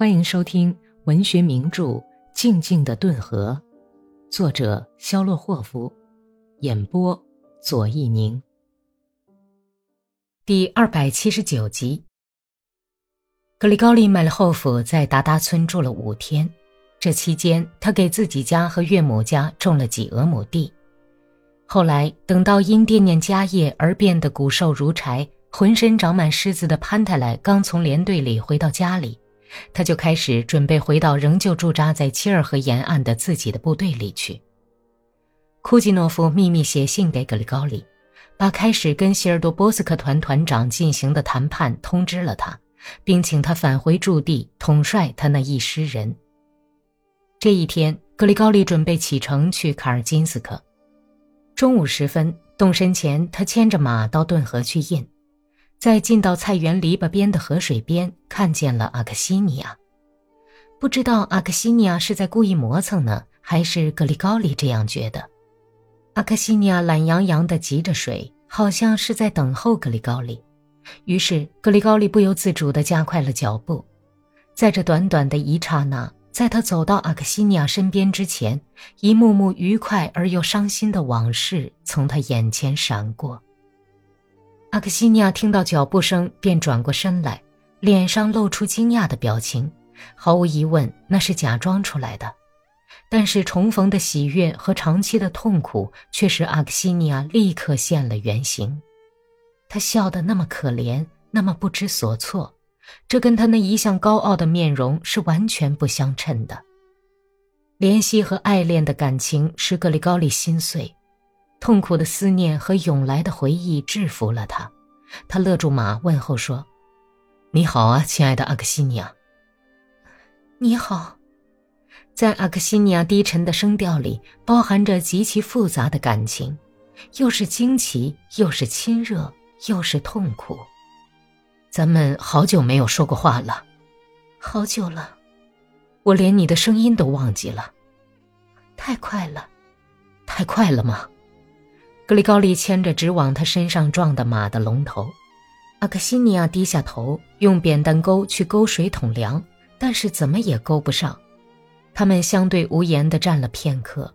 欢迎收听文学名著《静静的顿河》，作者肖洛霍夫，演播左一宁。第二百七十九集。格里高利·麦勒霍夫在达达村住了五天，这期间他给自己家和岳母家种了几俄亩地。后来，等到因惦念家业而变得骨瘦如柴、浑身长满虱子的潘太来刚从连队里回到家里，他就开始准备回到仍旧驻扎在切尔河沿岸的自己的部队里去。库季诺夫秘密写信给格里高利，把开始跟希尔多波斯克团团长进行的谈判通知了他，并请他返回驻地统帅他那一师人。这一天，格里高利准备启程去卡尔金斯克。中午时分，动身前，他牵着马到顿河去印，在进到菜园篱笆边的河水边，看见了阿克西尼亚。不知道阿克西尼亚是在故意磨蹭呢，还是格里高利这样觉得。阿克西尼亚懒洋洋地汲着水，好像是在等候格里高利。于是格里高利不由自主地加快了脚步，在这短短的一刹那。在他走到阿克西尼亚身边之前，一幕幕愉快而又伤心的往事从他眼前闪过。阿克西尼亚听到脚步声，便转过身来，脸上露出惊讶的表情。毫无疑问，那是假装出来的。但是重逢的喜悦和长期的痛苦，却使阿克西尼亚立刻现了原形。他笑得那么可怜，那么不知所措。这跟他那一向高傲的面容是完全不相称的。怜惜和爱恋的感情使格里高利心碎，痛苦的思念和涌来的回忆制服了他。他勒住马，问候说：“你好啊，亲爱的阿克西尼亚。”“你好。”在阿克西尼亚低沉的声调里，包含着极其复杂的感情，又是惊奇，又是亲热，又是痛苦。咱们好久没有说过话了，好久了，我连你的声音都忘记了。太快了，太快了吗？格里高利牵着直往他身上撞的马的龙头，阿克西尼亚低下头，用扁担钩去勾水桶梁，但是怎么也勾不上。他们相对无言地站了片刻，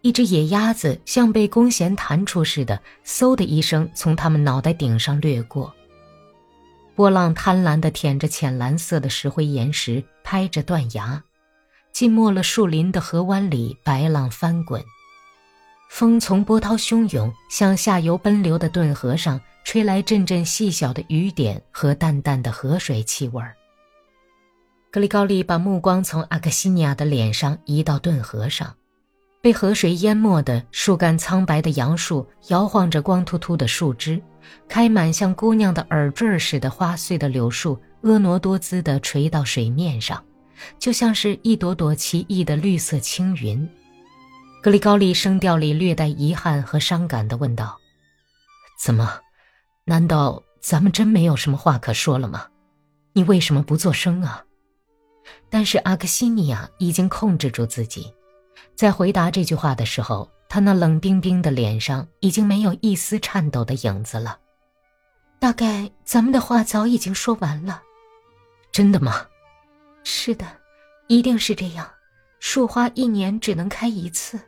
一只野鸭子像被弓弦弹出似的，嗖的一声从他们脑袋顶上掠过。波浪贪婪地舔着浅蓝色的石灰岩石，拍着断崖，浸没了树林的河湾里，白浪翻滚。风从波涛汹涌向下游奔流的顿河上吹来阵阵细小的雨点和淡淡的河水气味儿。格里高利把目光从阿克西尼亚的脸上移到顿河上。被河水淹没的树干苍白的杨树摇晃着光秃秃的树枝，开满像姑娘的耳坠似的花穗的柳树婀娜多姿地垂到水面上，就像是一朵朵奇异的绿色青云。格里高利声调里略带遗憾和伤感地问道：“怎么？难道咱们真没有什么话可说了吗？你为什么不作声啊？”但是阿克西尼亚已经控制住自己。在回答这句话的时候，他那冷冰冰的脸上已经没有一丝颤抖的影子了。大概咱们的话早已经说完了，真的吗？是的，一定是这样。树花一年只能开一次。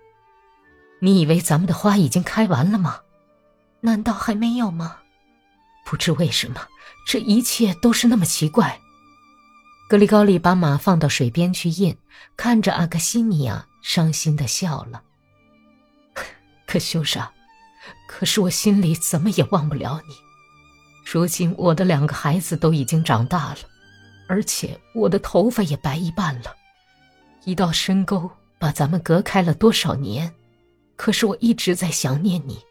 你以为咱们的花已经开完了吗？难道还没有吗？不知为什么，这一切都是那么奇怪。格里高利把马放到水边去印，看着阿克西尼亚。伤心的笑了。可修莎，可是我心里怎么也忘不了你。如今我的两个孩子都已经长大了，而且我的头发也白一半了。一道深沟把咱们隔开了多少年？可是我一直在想念你，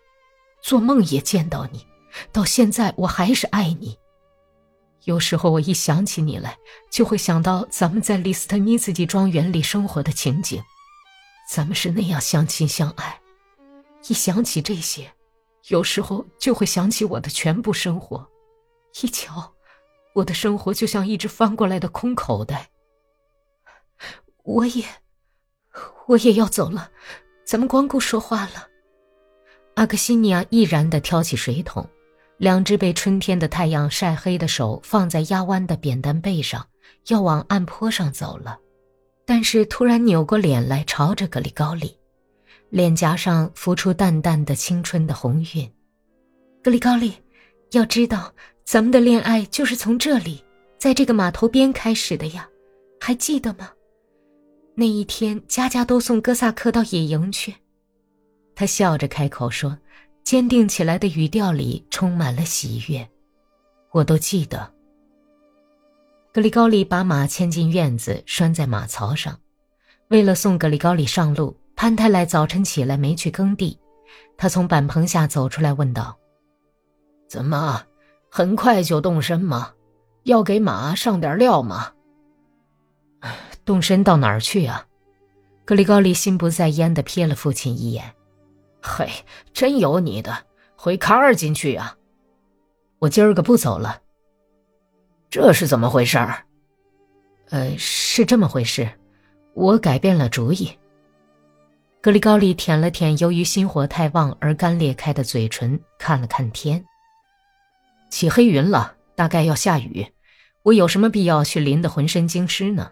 做梦也见到你。到现在我还是爱你。有时候我一想起你来，就会想到咱们在利斯特尼斯基庄园里生活的情景。咱们是那样相亲相爱，一想起这些，有时候就会想起我的全部生活。一瞧，我的生活就像一只翻过来的空口袋。我也，我也要走了，咱们光顾说话了。阿克西尼亚毅然地挑起水桶，两只被春天的太阳晒黑的手放在压弯的扁担背上，要往岸坡上走了，但是突然扭过脸来，朝着格里高利，脸颊上浮出淡淡的青春的红晕。格里高利，要知道，咱们的恋爱就是从这里，在这个码头边开始的呀，还记得吗？那一天，家家都送哥萨克到野营去。他笑着开口说，坚定起来的语调里充满了喜悦。我都记得。格里高利把马牵进院子，拴在马槽上。为了送格里高利上路，潘太来早晨起来没去耕地。他从板棚下走出来，问道：“怎么，很快就动身吗？要给马上点料吗？”动身到哪儿去啊？格里高利心不在焉地瞥了父亲一眼。嘿，真有你的，回卡尔金去啊！我今儿个不走了。这是怎么回事儿？呃，是这么回事，我改变了主意。格里高利舔了舔由于心火太旺而干裂开的嘴唇，看了看天，起黑云了，大概要下雨。我有什么必要去淋得浑身精湿呢？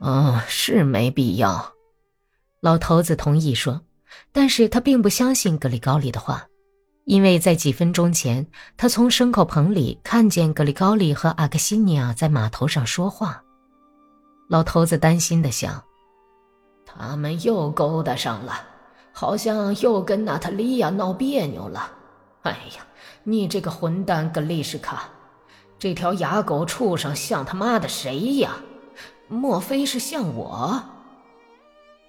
嗯，是没必要。老头子同意说。但是他并不相信格里高利的话，因为在几分钟前，他从牲口棚里看见格里高利和阿克西尼亚在码头上说话。老头子担心的想：“他们又勾搭上了，好像又跟娜塔莉亚闹别扭了。哎呀，你这个混蛋格丽什卡，这条哑狗畜生像他妈的谁呀？莫非是像我？”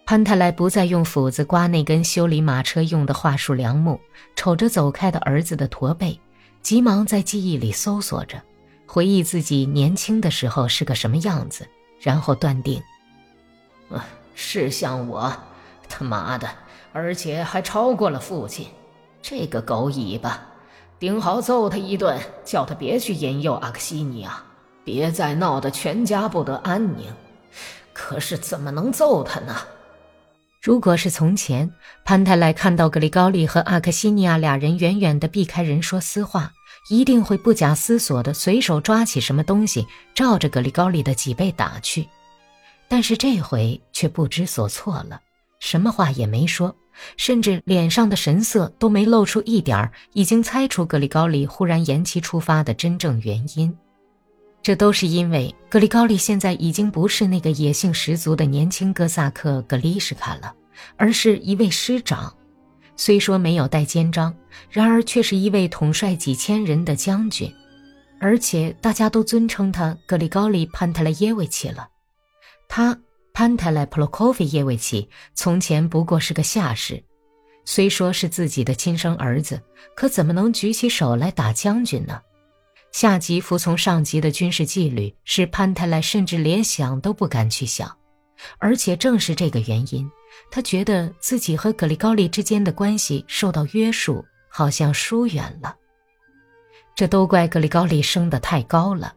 潘太来不再用斧子刮那根修理马车用的桦树梁木，瞅着走开的儿子的驼背，急忙在记忆里搜索着，回忆自己年轻的时候是个什么样子，然后断定：嗯，是像我，他妈的，而且还超过了父亲，这个狗尾巴，顶好揍他一顿，叫他别去引诱阿克西尼亚，别再闹得全家不得安宁。可是怎么能揍他呢？如果是从前，潘太来看到格里高利和阿克西尼亚俩人远远地避开人说私话，一定会不假思索地随手抓起什么东西，照着格里高利的脊背打去。但是这回却不知所措了，什么话也没说，甚至脸上的神色都没露出一点儿，已经猜出格里高利忽然延期出发的真正原因。这都是因为格里高利现在已经不是那个野性十足的年轻哥萨克格里什卡了，而是一位师长。虽说没有带肩章，然而却是一位统帅几千人的将军，而且大家都尊称他格里高利潘特莱耶维奇了。他潘特莱普洛科菲耶维奇从前不过是个下士，虽说是自己的亲生儿子，可怎么能举起手来打将军呢？下级服从上级的军事纪律，使潘太来甚至连想都不敢去想，而且正是这个原因，他觉得自己和格里高利之间的关系受到约束，好像疏远了。这都怪格里高利升得太高了，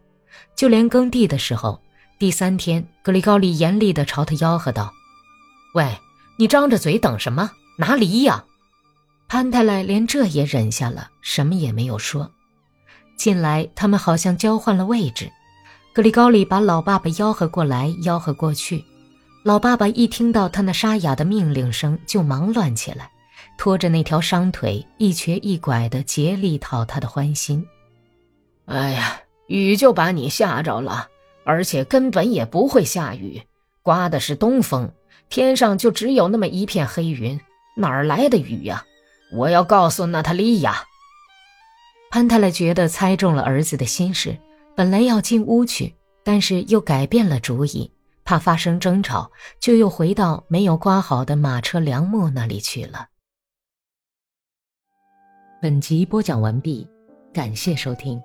就连耕地的时候，第三天，格里高利严厉地朝他吆喝道：“喂，你张着嘴等什么？拿梨呀！”潘太来连这也忍下了，什么也没有说。近来，他们好像交换了位置。格里高利把老爸爸吆喝过来，吆喝过去。老爸爸一听到他那沙哑的命令声，就忙乱起来，拖着那条伤腿，一瘸一拐的竭力讨他的欢心。哎呀，雨就把你吓着了，而且根本也不会下雨，刮的是东风，天上就只有那么一片黑云，哪儿来的雨呀？我要告诉娜塔莉亚。潘太勒觉得猜中了儿子的心事，本来要进屋去，但是又改变了主意，怕发生争吵，就又回到没有刮好的马车梁木那里去了。本集播讲完毕，感谢收听。